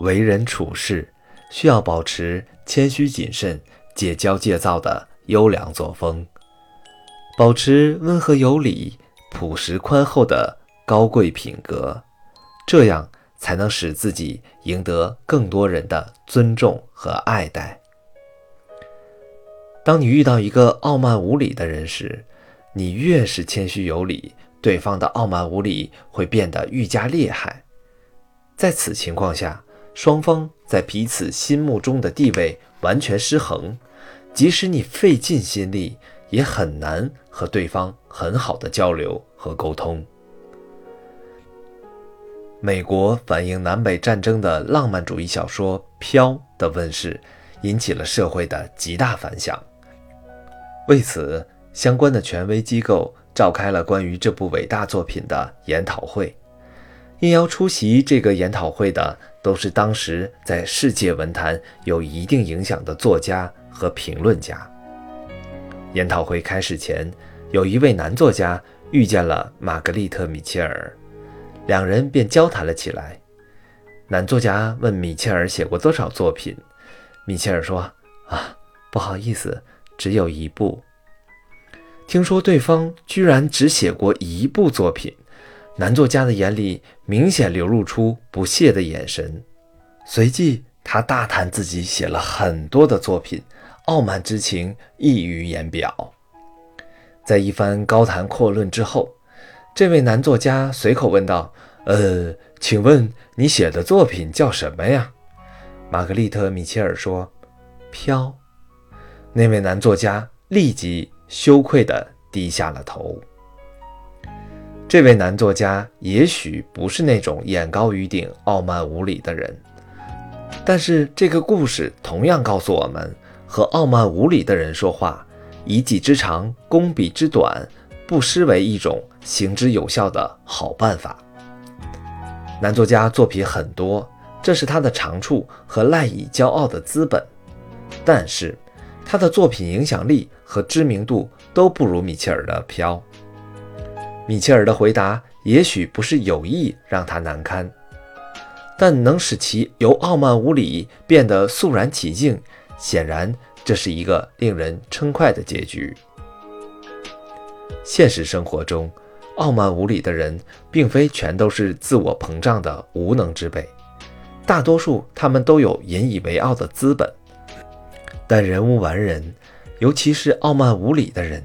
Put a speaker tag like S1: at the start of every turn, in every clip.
S1: 为人处事需要保持谦虚谨慎、戒骄戒躁的优良作风，保持温和有礼、朴实宽厚的高贵品格，这样才能使自己赢得更多人的尊重和爱戴。当你遇到一个傲慢无礼的人时，你越是谦虚有礼，对方的傲慢无礼会变得愈加厉害。在此情况下，双方在彼此心目中的地位完全失衡，即使你费尽心力，也很难和对方很好的交流和沟通。美国反映南北战争的浪漫主义小说《飘》的问世，引起了社会的极大反响。为此，相关的权威机构召开了关于这部伟大作品的研讨会。应邀出席这个研讨会的，都是当时在世界文坛有一定影响的作家和评论家。研讨会开始前，有一位男作家遇见了玛格丽特·米切尔，两人便交谈了起来。男作家问米切尔写过多少作品，米切尔说：“啊，不好意思。”只有一部。听说对方居然只写过一部作品，男作家的眼里明显流露出不屑的眼神。随即，他大谈自己写了很多的作品，傲慢之情溢于言表。在一番高谈阔论之后，这位男作家随口问道：“呃，请问你写的作品叫什么呀？”玛格丽特·米切尔说：“飘。”那位男作家立即羞愧地低下了头。这位男作家也许不是那种眼高于顶、傲慢无礼的人，但是这个故事同样告诉我们：和傲慢无礼的人说话，以己之长攻彼之短，不失为一种行之有效的好办法。男作家作品很多，这是他的长处和赖以骄傲的资本，但是。他的作品影响力和知名度都不如米切尔的《飘》。米切尔的回答也许不是有意让他难堪，但能使其由傲慢无礼变得肃然起敬，显然这是一个令人称快的结局。现实生活中，傲慢无礼的人并非全都是自我膨胀的无能之辈，大多数他们都有引以为傲的资本。但人无完人，尤其是傲慢无礼的人，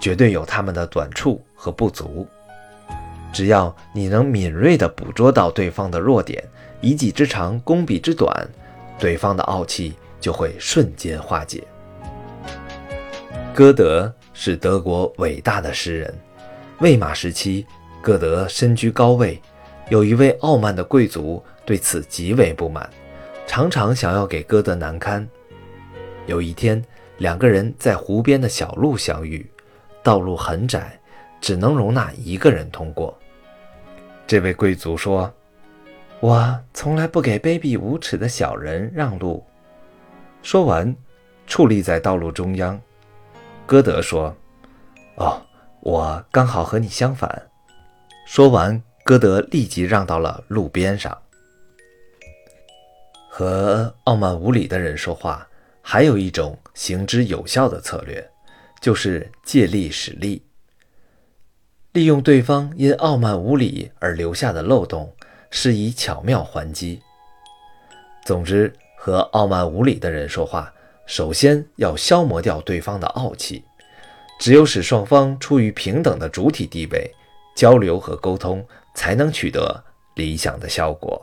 S1: 绝对有他们的短处和不足。只要你能敏锐地捕捉到对方的弱点，以己之长攻彼之短，对方的傲气就会瞬间化解。歌德是德国伟大的诗人，魏玛时期，歌德身居高位，有一位傲慢的贵族对此极为不满，常常想要给歌德难堪。有一天，两个人在湖边的小路相遇，道路很窄，只能容纳一个人通过。这位贵族说：“我从来不给卑鄙无耻的小人让路。”说完，矗立在道路中央。歌德说：“哦，我刚好和你相反。”说完，歌德立即让到了路边上。和傲慢无礼的人说话。还有一种行之有效的策略，就是借力使力，利用对方因傲慢无礼而留下的漏洞，施以巧妙还击。总之，和傲慢无礼的人说话，首先要消磨掉对方的傲气。只有使双方处于平等的主体地位，交流和沟通才能取得理想的效果。